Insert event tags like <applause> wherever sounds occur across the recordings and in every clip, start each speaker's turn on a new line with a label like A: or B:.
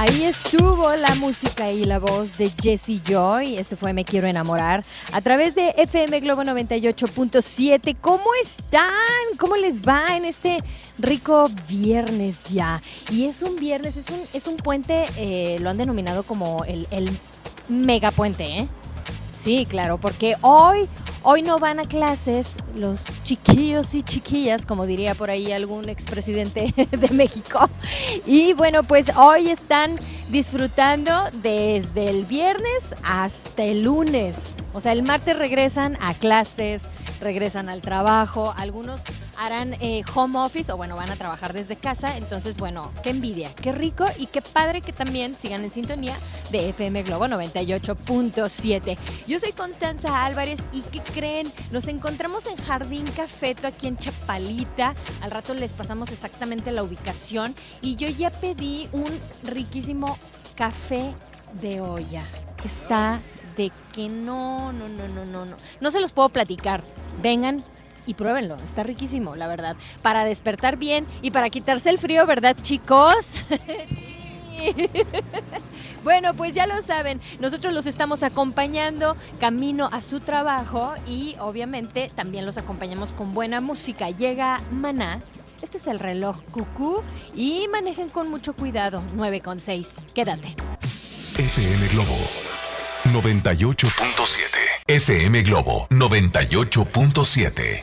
A: Ahí estuvo la música y la voz de Jesse Joy. Este fue Me Quiero Enamorar a través de FM Globo 98.7. ¿Cómo están? ¿Cómo les va en este rico viernes ya? Y es un viernes, es un, es un puente, eh, lo han denominado como el, el mega puente, ¿eh? Sí, claro, porque hoy, hoy no van a clases los chiquillos y chiquillas, como diría por ahí algún expresidente <laughs> de México. Y bueno, pues hoy están disfrutando desde el viernes hasta el lunes. O sea, el martes regresan a clases, regresan al trabajo, algunos harán eh, home office o bueno, van a trabajar desde casa. Entonces, bueno, qué envidia, qué rico y qué padre que también sigan en sintonía de FM Globo 98.7. Yo soy Constanza Álvarez y ¿qué creen? Nos encontramos en Jardín Cafeto aquí en Chapalita. Al rato les pasamos exactamente la ubicación y yo ya pedí un riquísimo café de olla. Está de que no, no, no, no, no, no. No se los puedo platicar. Vengan y pruébenlo. Está riquísimo, la verdad. Para despertar bien y para quitarse el frío, ¿verdad, chicos? <laughs> Bueno, pues ya lo saben, nosotros los estamos acompañando camino a su trabajo y obviamente también los acompañamos con buena música. Llega Maná. Esto es el reloj cucú y manejen con mucho cuidado. 9 con 6. Quédate.
B: FM Globo 98.7. FM Globo 98.7.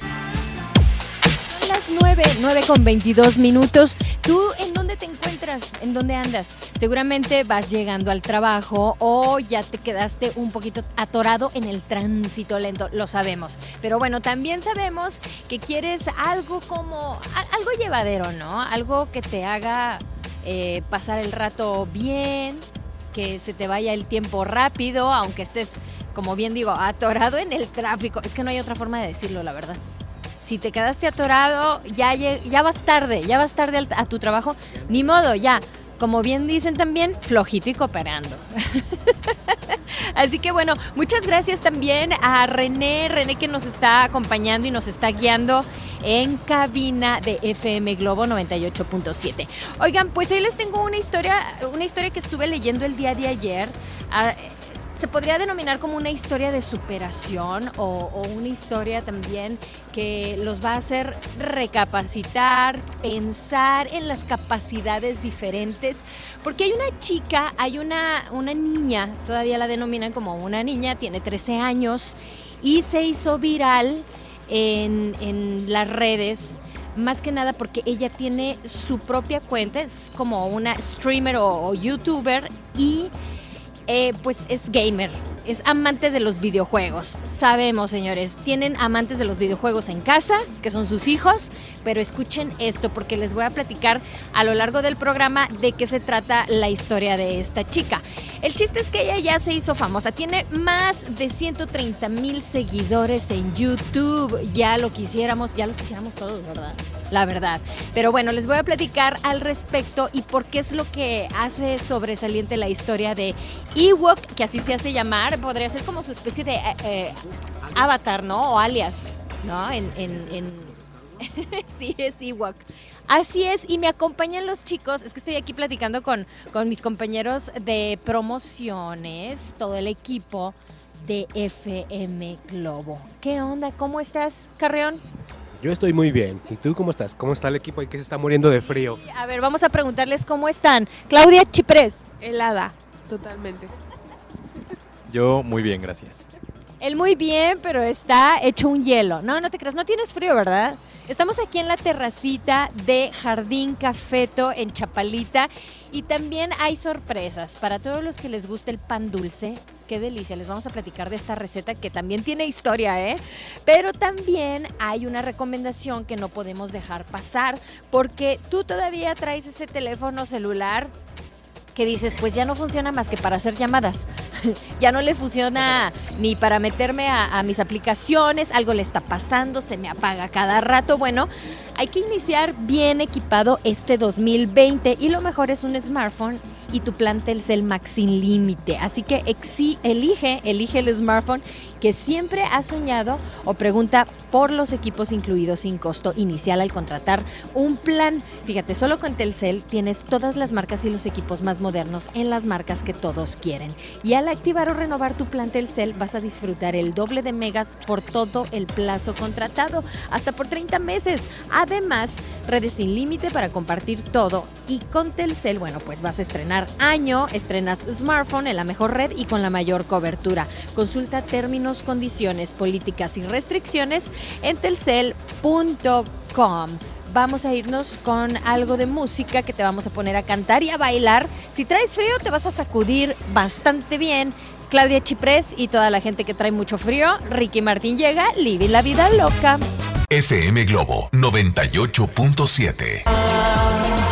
A: Son las 9, 9 con 22 minutos. ¿Tú en dónde te encuentras? ¿En dónde andas? Seguramente vas llegando al trabajo o ya te quedaste un poquito atorado en el tránsito lento, lo sabemos. Pero bueno, también sabemos que quieres algo como, algo llevadero, ¿no? Algo que te haga eh, pasar el rato bien, que se te vaya el tiempo rápido, aunque estés, como bien digo, atorado en el tráfico. Es que no hay otra forma de decirlo, la verdad. Si te quedaste atorado, ya, ya vas tarde, ya vas tarde a tu trabajo, ni modo, ya. Como bien dicen también, flojito y cooperando. <laughs> Así que bueno, muchas gracias también a René, René que nos está acompañando y nos está guiando en cabina de FM Globo 98.7. Oigan, pues hoy les tengo una historia, una historia que estuve leyendo el día de ayer. Se podría denominar como una historia de superación o, una historia también que los va a hacer recapacitar, pensar en las capacidades diferentes, porque hay una chica, hay una, una niña, todavía la denominan como una niña, tiene 13 años y se hizo viral en, en las redes. Más que nada porque ella tiene su propia cuenta, es como una streamer o youtuber y eh, pues es gamer, es amante de los videojuegos. Sabemos, señores, tienen amantes de los videojuegos en casa, que son sus hijos, pero escuchen esto porque les voy a platicar a lo largo del programa de qué se trata la historia de esta chica. El chiste es que ella ya se hizo famosa, tiene más de 130 mil seguidores en YouTube. Ya lo quisiéramos, ya los quisiéramos todos, ¿verdad? La verdad. Pero bueno, les voy a platicar al respecto y por qué es lo que hace sobresaliente la historia de Ewok, que así se hace llamar, podría ser como su especie de eh, eh, avatar, ¿no? O alias, ¿no? En, en- en- <laughs> sí, es Ewok. Así es, y me acompañan los chicos, es que estoy aquí platicando con, con mis compañeros de promociones, todo el equipo de FM Globo. ¿Qué onda? ¿Cómo estás, Carreón?
C: Yo estoy muy bien. ¿Y tú cómo estás? ¿Cómo está el equipo ahí que se está muriendo de frío?
A: A ver, vamos a preguntarles cómo están. Claudia Chiprés.
D: Helada, totalmente.
E: Yo muy bien, gracias.
A: El muy bien, pero está hecho un hielo. No, no te creas, no tienes frío, ¿verdad? Estamos aquí en la terracita de Jardín Cafeto en Chapalita y también hay sorpresas para todos los que les gusta el pan dulce. Qué delicia, les vamos a platicar de esta receta que también tiene historia, ¿eh? Pero también hay una recomendación que no podemos dejar pasar porque tú todavía traes ese teléfono celular que dices, pues ya no funciona más que para hacer llamadas. <laughs> ya no le funciona ni para meterme a, a, mis aplicaciones, algo le está pasando, se me apaga cada rato. Bueno, hay que iniciar bien equipado este 2020 y lo mejor es un smartphone y tu plan Telcel Max sin límite. Así que elige, elige el smartphone que siempre has soñado o pregunta por los equipos incluidos sin costo inicial al contratar un plan. Fíjate, solo con Telcel tienes todas las marcas y los equipos más modernos en las marcas que todos quieren. Y al activar o renovar tu plan Telcel vas a disfrutar el doble de megas por todo el plazo contratado, hasta por 30 meses. Además, redes sin límite para compartir todo. Y con Telcel, bueno, pues vas a estrenar año, estrenas smartphone en la mejor red y con la mayor cobertura. Consulta términos, condiciones, políticas y restricciones en telcel.com vamos a irnos con algo de música que te vamos a poner a cantar y a bailar. Si traes frío, te vas a sacudir bastante bien. Claudia Chiprés y toda la gente que trae mucho frío, Ricky Martín llega, living la vida loca.
B: FM Globo 98.7.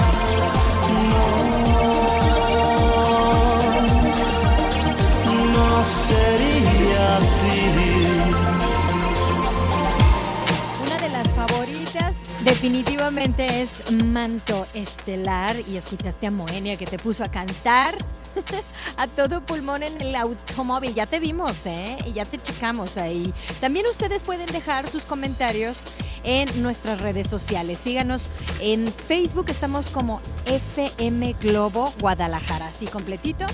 A: Una de las favoritas definitivamente es Manto Estelar y escuchaste a Moenia que te puso a cantar <laughs> a todo pulmón en el automóvil. Ya te vimos, ¿eh? Ya te checamos ahí. También ustedes pueden dejar sus comentarios en nuestras redes sociales. Síganos en Facebook, estamos como FM Globo Guadalajara, así completito.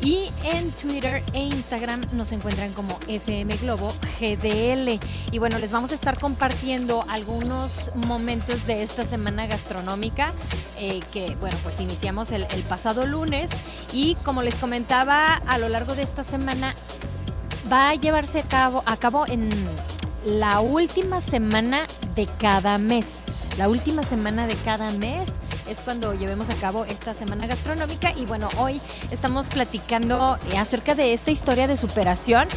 A: Y en Twitter e Instagram nos encuentran como FM Globo GDL. Y bueno, les vamos a estar compartiendo algunos momentos de esta semana gastronómica eh, que, bueno, pues iniciamos el, pasado lunes. Y como les comentaba, a lo largo de esta semana va a llevarse a cabo, a cabo en la última semana de cada mes. La última semana de cada mes es cuando llevemos a cabo esta semana gastronómica y bueno, hoy estamos platicando eh, acerca de esta historia de superación.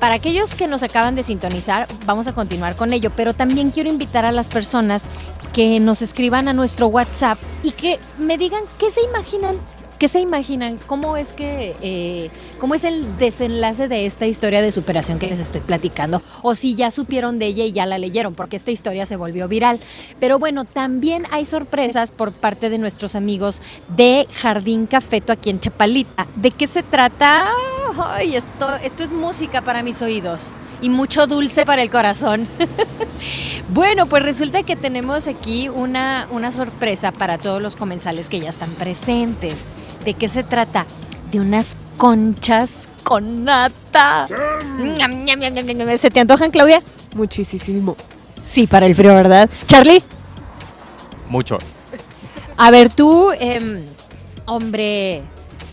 A: Para aquellos que nos acaban de sintonizar, vamos a continuar con ello, pero también quiero invitar a las personas que nos escriban a nuestro WhatsApp y que me digan qué se imaginan ¿Qué se imaginan? ¿Cómo es que eh, cómo es el desenlace de esta historia de superación que les estoy platicando? O si ya supieron de ella y ya la leyeron, porque esta historia se volvió viral. Pero bueno, también hay sorpresas por parte de nuestros amigos de Jardín Cafeto aquí en Chapalita. ¿De qué se trata? Ay, esto, esto es música para mis oídos y mucho dulce para el corazón. <laughs> bueno, pues resulta que tenemos aquí una, una sorpresa para todos los comensales que ya están presentes. ¿De qué se trata? De unas conchas con nata. ¿Se te antojan, Claudia?
E: Muchísimo.
A: Sí, para el frío, ¿verdad? Charlie,
C: Mucho.
A: a ver tú, em, hombre,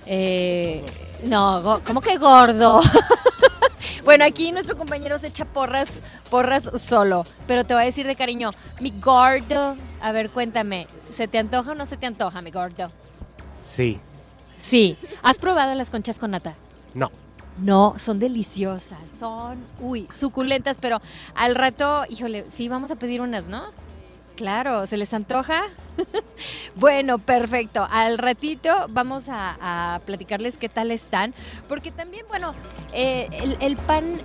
A: eh, no, ¿cómo que gordo? <laughs> bueno, aquí nuestro compañero se echa porras, porras solo, pero te voy a decir de cariño, mi gordo, a ver, cuéntame, ¿se te antoja o no se te antoja, mi gordo?
C: Sí.
A: Sí. ¿Has probado las conchas con nata?
C: No.
A: No, son deliciosas, son, uy, suculentas, pero al rato, híjole, sí, vamos a pedir unas, ¿no? Claro, ¿se les antoja? <laughs> bueno, perfecto. Al ratito vamos a, a platicarles qué tal están, porque también, bueno, eh, el, el pan,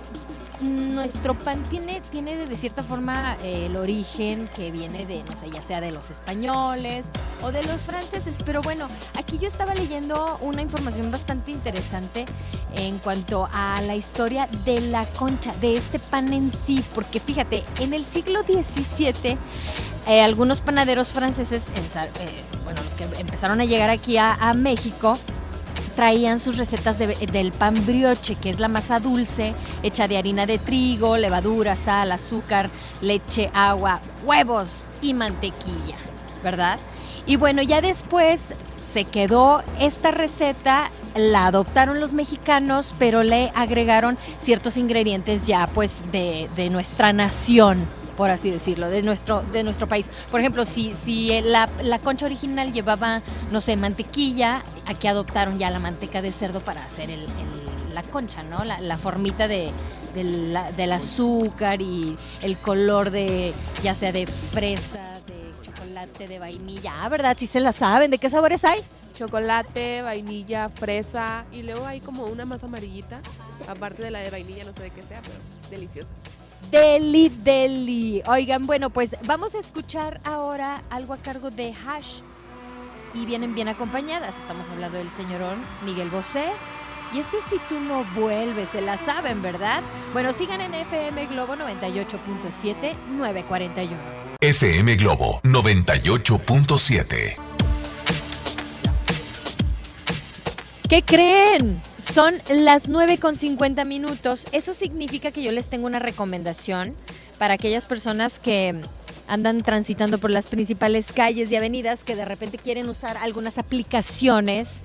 A: nuestro pan tiene, tiene de cierta forma eh, el origen que viene de, no sé, ya sea de los españoles o de los franceses, pero bueno, aquí yo estaba leyendo una información bastante interesante en cuanto a la historia de la concha, de este pan en sí, porque fíjate, en el siglo XVII eh, algunos panaderos franceses, eh, bueno, los que empezaron a llegar aquí a México, traían sus recetas de- del pan brioche, que es la masa dulce, hecha de harina de trigo, levadura, sal, azúcar, leche, agua, huevos y mantequilla, ¿verdad? Y bueno, ya después se quedó esta receta, la adoptaron los mexicanos, pero le agregaron ciertos ingredientes ya pues de, de nuestra nación por así decirlo, de nuestro, de nuestro país. Por ejemplo, si, si la, la concha original llevaba, no sé, mantequilla, aquí adoptaron ya la manteca de cerdo para hacer el, la concha, ¿no? La, la formita de, del, la- del azúcar y el color de, ya sea de fresa, de chocolate, de vainilla. Ah, ¿verdad? Sí se la saben. ¿De qué sabores hay?
E: chocolate, vainilla, fresa y luego hay como una más amarillita, aparte de la de vainilla, no sé de qué sea, pero deliciosa.
A: Deli, deli. Oigan, bueno, pues vamos a escuchar ahora algo a cargo de Hash. Y vienen bien acompañadas. Estamos hablando del señorón Miguel Bosé. Y esto es si tú no vuelves, se la saben, ¿verdad? Bueno, sigan en FM Globo 98.7 941.
B: FM Globo 98.7.
A: ¿Qué creen? Son las 9 con 50 minutos. Eso significa que yo les tengo una recomendación para aquellas personas que andan transitando por las principales calles y avenidas que de repente quieren usar algunas aplicaciones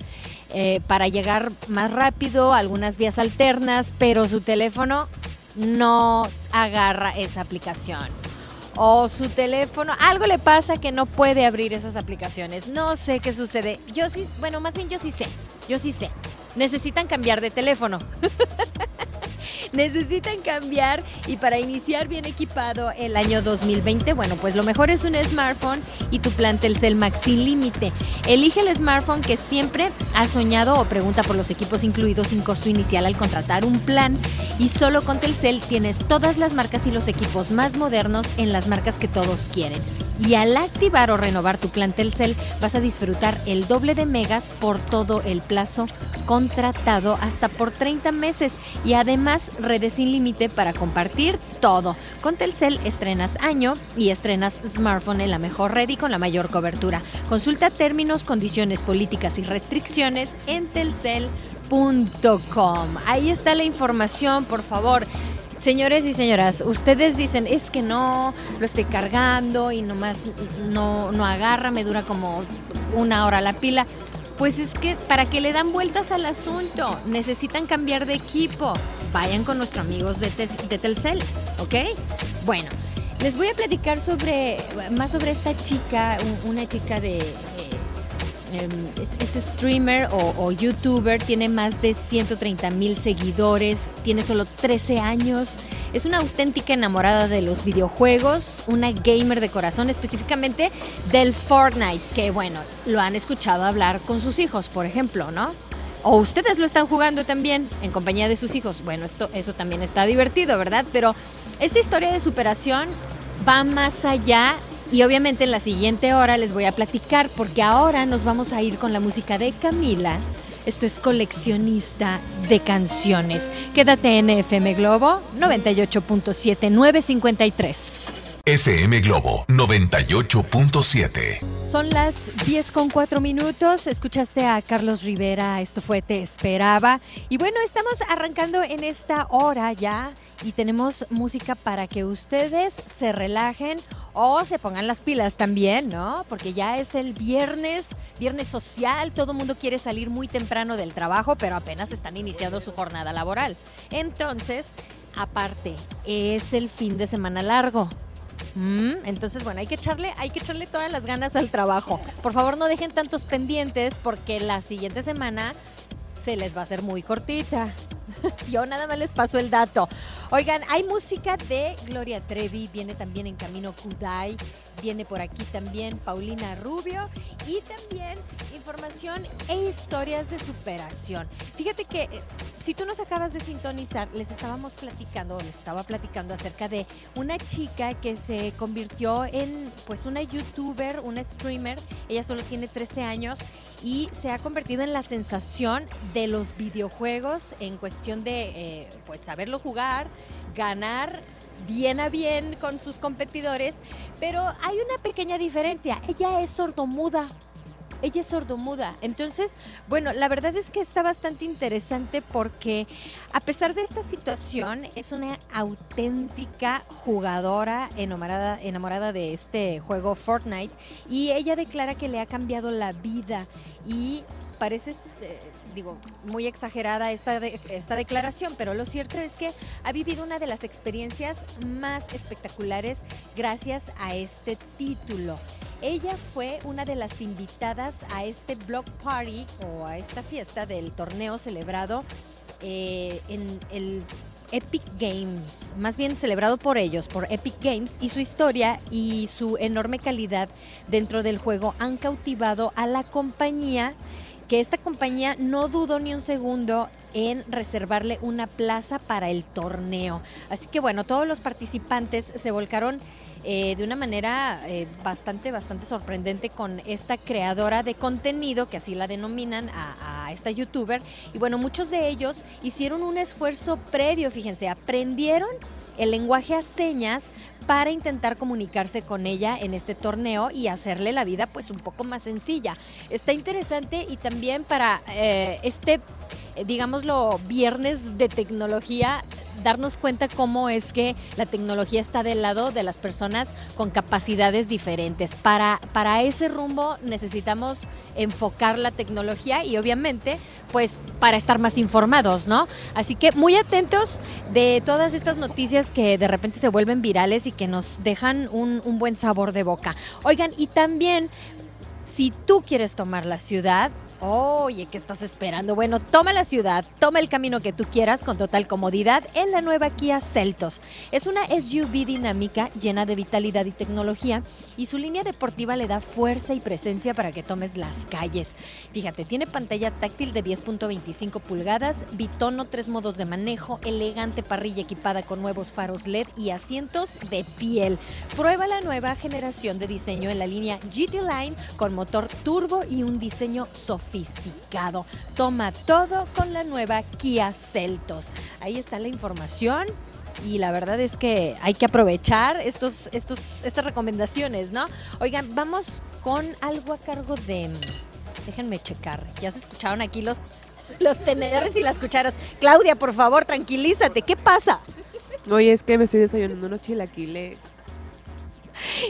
A: eh, para llegar más rápido, algunas vías alternas, pero su teléfono no agarra esa aplicación. O su teléfono, algo le pasa que no puede abrir esas aplicaciones. No sé qué sucede. Yo sí, bueno, más bien yo sí sé. Yo sí sé. Necesitan cambiar de teléfono. <laughs> Necesitan cambiar y para iniciar bien equipado el año 2020, bueno, pues lo mejor es un smartphone y tu plan Telcel Maxi Límite. Elige el smartphone que siempre has soñado o pregunta por los equipos incluidos sin costo inicial al contratar un plan. Y solo con Telcel tienes todas las marcas y los equipos más modernos en las marcas que todos quieren. Y al activar o renovar tu plan Telcel vas a disfrutar el doble de megas por todo el plazo contratado hasta por 30 meses y además redes sin límite para compartir todo. Con Telcel estrenas año y estrenas smartphone en la mejor red y con la mayor cobertura. Consulta términos, condiciones, políticas y restricciones en telcel.com. Ahí está la información, por favor. Señores y señoras, ustedes dicen, es que no, lo estoy cargando y nomás no, no agarra, me dura como una hora la pila. Pues es que para que le dan vueltas al asunto, necesitan cambiar de equipo. Vayan con nuestros amigos de, de Telcel, ¿ok? Bueno, les voy a platicar sobre más sobre esta chica, un- una chica de... em, es, es streamer o, o youtuber, tiene más de 130 mil seguidores, tiene solo 13 años, es una auténtica enamorada de los videojuegos, una gamer de corazón, específicamente del Fortnite, que bueno, lo han escuchado hablar con sus hijos, por ejemplo, ¿no? O ustedes lo están jugando también en compañía de sus hijos. Bueno, esto, eso también está divertido, ¿verdad? Pero esta historia de superación va más allá y obviamente en la siguiente hora les voy a platicar porque ahora nos vamos a ir con la música de Camila. Esto es coleccionista de canciones. Quédate en FM Globo 98.7 953.
B: FM Globo 98.7.
A: Son las 10 con 4 minutos. Escuchaste a Carlos Rivera. Esto fue Te Esperaba. Y bueno, estamos arrancando en esta hora ya y tenemos música para que ustedes se relajen o se pongan las pilas también, ¿no? Porque ya es el viernes, viernes social. Todo el mundo quiere salir muy temprano del trabajo, pero apenas están iniciando su jornada laboral. Entonces, aparte, es el fin de semana largo. Mm, entonces, bueno, hay que echarle, hay que echarle todas las ganas al trabajo. Por favor, no dejen tantos pendientes porque la siguiente semana se les va a hacer muy cortita. <laughs> Yo nada más les paso el dato. Oigan, hay música de Gloria Trevi, viene también en camino Kudai, viene por aquí también Paulina Rubio y también información e historias de superación. Fíjate que eh, si tú nos acabas de sintonizar, les estábamos platicando, les estaba platicando acerca de una chica que se convirtió en pues una youtuber, una streamer, ella solo tiene 13 años y se ha convertido en la sensación de los videojuegos en cuestión de eh, pues saberlo jugar, ganar bien a bien con sus competidores, pero hay una pequeña diferencia, ella es sordomuda. ella es sordomuda. Entonces, bueno, la verdad es que está bastante interesante porque a pesar de esta situación, es una auténtica jugadora enamorada, enamorada de este juego Fortnite y ella declara que le ha cambiado la vida y parece... eh, digo, muy exagerada esta, esta declaración, pero lo cierto es que ha vivido una de las experiencias más espectaculares gracias a este título. Ella fue una de las invitadas a este block party o a esta fiesta del torneo celebrado eh, en el Epic Games, más bien celebrado por ellos, por Epic Games, y su historia y su enorme calidad dentro del juego han cautivado a la compañía que esta compañía no dudó ni un segundo en reservarle una plaza para el torneo. Así que bueno, todos los participantes se volcaron eh, de una manera eh, bastante, bastante sorprendente con esta creadora de contenido, que así la denominan a, a esta youtuber. Y bueno, muchos de ellos hicieron un esfuerzo previo, fíjense, aprendieron el lenguaje a señas para intentar comunicarse con ella en este torneo y hacerle la vida pues un poco más sencilla. Está interesante y también para eh, este, digámoslo, viernes de tecnología, darnos cuenta cómo es que la tecnología está del lado de las personas con capacidades diferentes. Para, para ese rumbo necesitamos enfocar la tecnología y obviamente pues para estar más informados, ¿no? Así que muy atentos de todas estas noticias que de repente se vuelven virales y que nos dejan un, un buen sabor de boca. Oigan, y también si tú quieres tomar la ciudad, Oye, ¿qué estás esperando? Bueno, toma la ciudad, toma el camino que tú quieras con total comodidad en la nueva Kia Celtos. Es una SUV dinámica llena de vitalidad y tecnología y su línea deportiva le da fuerza y presencia para que tomes las calles. Fíjate, tiene pantalla táctil de 10.25 pulgadas, bitono, tres modos de manejo, elegante parrilla equipada con nuevos faros LED y asientos de piel. Prueba la nueva generación de diseño en la línea GT Line con motor turbo y un diseño sofisticado. Toma todo con la nueva Kia Celtos. Ahí está la información. Y la verdad es que hay que aprovechar estos, estos, estas recomendaciones, ¿no? Oigan, vamos con algo a cargo de. Déjenme checar. Ya se escucharon aquí los, los tenedores y las cucharas. Claudia, por favor, tranquilízate. ¿Qué pasa?
E: Oye, es que me estoy desayunando unos chilaquiles.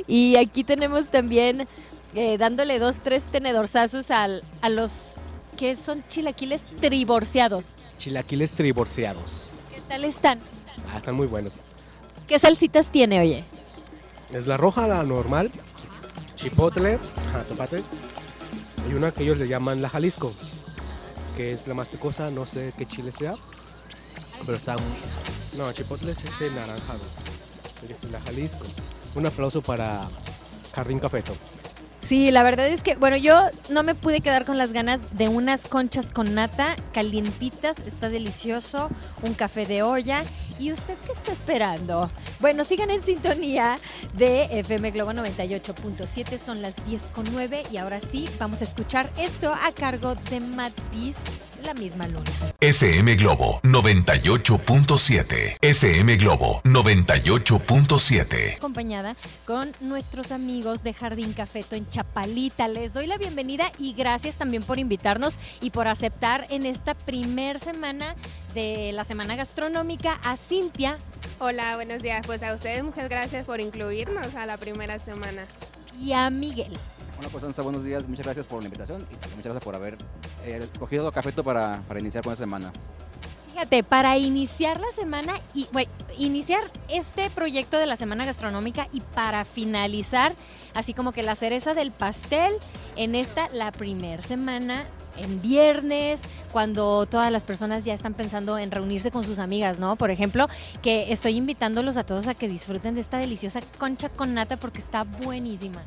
A: Y aquí tenemos también eh, dándole dos, tres tenedorzazos al, a los que son chilaquiles triborciados.
C: Chilaquiles triborciados.
A: ¿Qué tal están?
C: Ah, están muy buenos.
A: ¿Qué salsitas tiene, oye?
C: Es la roja, la normal, chipotle, ajá, tomate, y una que ellos le llaman la Jalisco, que es la más picosa, no sé qué chile sea, pero está... muy- No, chipotle es este naranjado, y esta es la Jalisco. Un aplauso para Jardín Cafeto.
A: Sí, la verdad es que, bueno, yo no me pude quedar con las ganas de unas conchas con nata calientitas, está delicioso, un café de olla. ¿Y usted qué está esperando? Bueno, sigan en sintonía de FM Globo 98.7, son las 10 con 9 y ahora sí, vamos a escuchar esto a cargo de Matiz, la misma luna.
B: FM Globo 98.7. FM Globo 98.7.
A: acompañada con nuestros amigos de Jardín Cafeto en Chapalita. Les doy la bienvenida y gracias también por invitarnos y por aceptar en esta primer semana de la Semana Gastronómica a Cintia
F: Hola, buenos días. Pues a ustedes muchas gracias por incluirnos a la primera semana.
A: y a Miguel.
G: Hola Constanza, buenos días. Muchas gracias por la invitación y también muchas gracias por haber eh, escogido Cafeto para, para iniciar con esta semana.
A: Fíjate, para iniciar la semana y iniciar este proyecto de la Semana Gastronómica y para finalizar, así como que la cereza del pastel en esta, la primer semana, en viernes, cuando todas las personas ya están pensando en reunirse con sus amigas, ¿no? Por ejemplo, que estoy invitándolos a todos a que disfruten de esta deliciosa concha con nata porque está buenísima.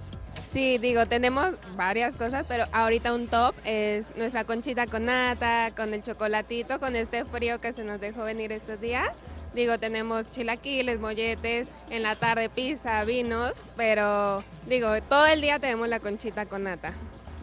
F: Sí, digo, tenemos varias cosas, pero ahorita un top es nuestra conchita con nata, con el chocolatito, con este frío que se nos dejó venir estos días. Digo, tenemos chilaquiles, molletes, en la tarde pizza, vinos, pero digo, todo el día tenemos la conchita con nata.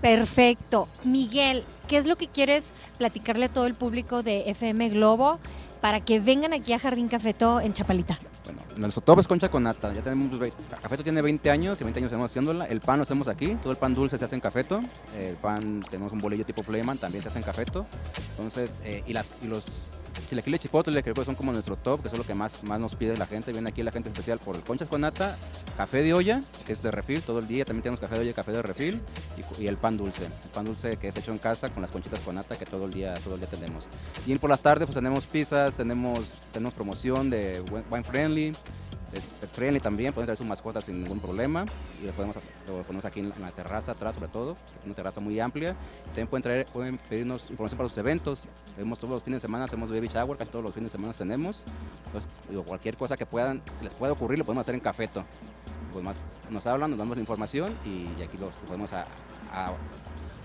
A: Perfecto. Miguel, ¿qué es lo que quieres platicarle a todo el público de FM Globo para que vengan aquí a Jardín Cafeto en Chapalita?
G: Bueno, nuestro top es concha con nata. Ya tenemos, Cafeto tiene 20 años y 20 años tenemos haciéndola. El pan lo hacemos aquí, todo el pan dulce se hace en Cafeto. El pan, tenemos un bolillo tipo Playman, también se hace en Cafeto. Entonces, eh, y, las, y los chilaquiles chipotle creo que son como nuestro top, que es lo que más, más nos pide la gente. Viene aquí la gente especial por el conchas con nata, café de olla, que es de refil todo el día. También tenemos café de olla café de refil. Y, y el pan dulce. El pan dulce que es hecho en casa con las conchitas con nata que todo el día, todo el día tenemos. Y por las tardes pues tenemos pizzas, tenemos, tenemos promoción de wine friendly, es pet friendly también, pueden traer sus mascotas sin ningún problema y lo podemos lo ponemos aquí en la, terraza atrás sobre todo, una terraza muy amplia. También pueden traer, pueden pedirnos información para sus eventos. Tenemos todos los fines de semana, hacemos baby shower, casi todos los fines de semana tenemos. Entonces, cualquier cosa que puedan, se les pueda ocurrir, lo podemos hacer en Cafeto. Pues más nos hablan, nos damos la información y, aquí los podemos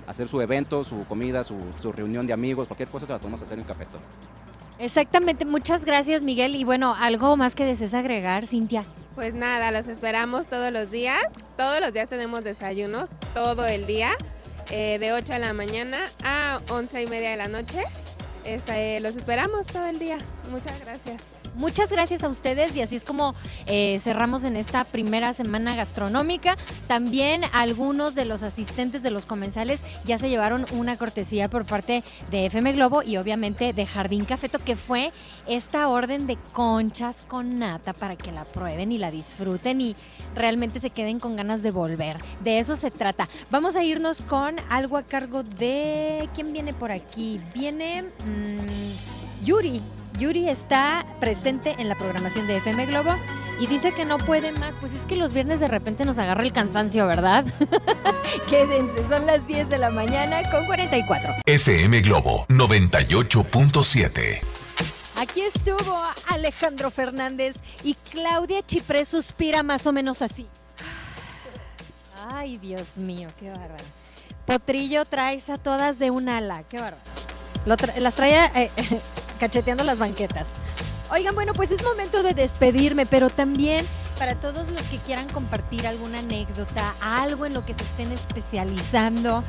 G: hacer su evento, su comida, su, reunión de amigos, cualquier cosa que la podemos hacer en Cafeto.
A: Exactamente, muchas gracias Miguel. Y bueno, algo más que desees agregar, Cintia.
F: Pues nada, los esperamos todos los días. Todos los días tenemos desayunos, todo el día, eh, de 8 de la mañana a 11 y media de la noche. Este, los esperamos todo el día. Muchas gracias.
A: Muchas gracias a ustedes y así es como eh, cerramos en esta primera semana gastronómica. También algunos de los asistentes de los comensales ya se llevaron una cortesía por parte de FM Globo y obviamente de Jardín Cafeto, que fue esta orden de conchas con nata para que la prueben y la disfruten y realmente se queden con ganas de volver. De eso se trata. Vamos a irnos con algo a cargo de... ¿Quién viene por aquí? Viene... mm, Yuri. Yuri está presente en la programación de FM Globo y dice que no puede más. Pues es que los viernes de repente nos agarra el cansancio, ¿verdad? <laughs> Quédense, son las 10 de la mañana con 44.
B: FM Globo 98.7.
A: Aquí estuvo Alejandro Fernández y Claudia Chipré suspira más o menos así. Ay, Dios mío, qué bárbaro. Potrillo traes a todas de un ala, qué bárbaro. Tra- las traía eh, <laughs> cacheteando las banquetas. Oigan, bueno, pues es momento de despedirme, pero también para todos los que quieran compartir alguna anécdota, algo en lo que se estén especializando.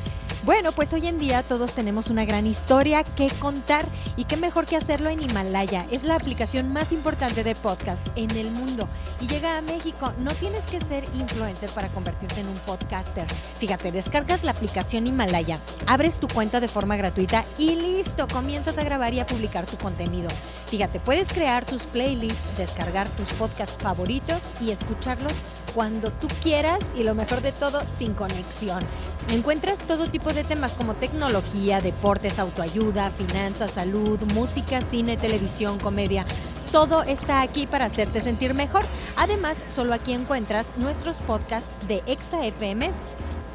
A: Bueno, pues hoy en día todos tenemos una gran historia que contar y qué mejor que hacerlo en Himalaya. Es la aplicación más importante de podcast en el mundo y llega a México. No tienes que ser influencer para convertirte en un podcaster. Fíjate, descargas la aplicación Himalaya, abres tu cuenta de forma gratuita y listo, comienzas a grabar y a publicar tu contenido. Fíjate, puedes crear tus playlists, descargar tus podcasts favoritos y escucharlos cuando tú quieras y lo mejor de todo, sin conexión. Encuentras todo tipo de temas como tecnología, deportes, autoayuda, finanzas, salud, música, cine, televisión, comedia. Todo está aquí para hacerte sentir mejor. Además, solo aquí encuentras nuestros podcasts de Exa FM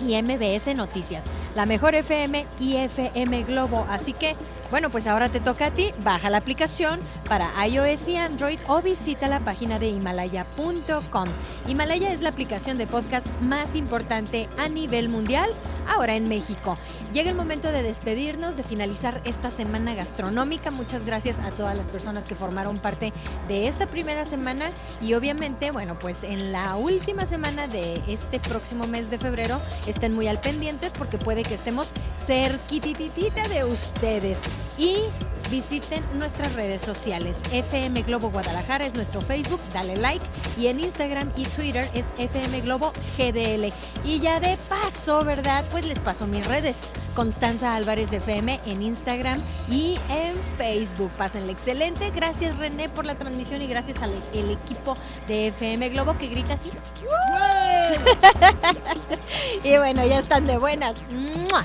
A: y MBS Noticias, la mejor FM y FM Globo. Así que, bueno, pues ahora te toca a ti. Baja la aplicación para iOS y Android o visita la página de himalaya.com. Himalaya es la aplicación de podcast más importante a nivel mundial ahora en México. Llega el momento de despedirnos, de finalizar esta semana gastronómica. Muchas gracias a todas las personas que formaron parte de esta primera semana y obviamente, bueno, pues en la última semana de este próximo mes de febrero estén muy al pendientes porque puede que estemos cerquititita de ustedes y visiten nuestras redes sociales. FM Globo Guadalajara es nuestro Facebook, dale like y en Instagram y Twitter es FM Globo GDL. Y ya de paso, ¿verdad? Pues les paso mis redes. Constanza Álvarez de FM en Instagram y en Facebook. Pásenle excelente. Gracias René por la transmisión y gracias al el equipo de FM Globo que grita así. <laughs> y bueno, ya están de buenas. ¡Mua!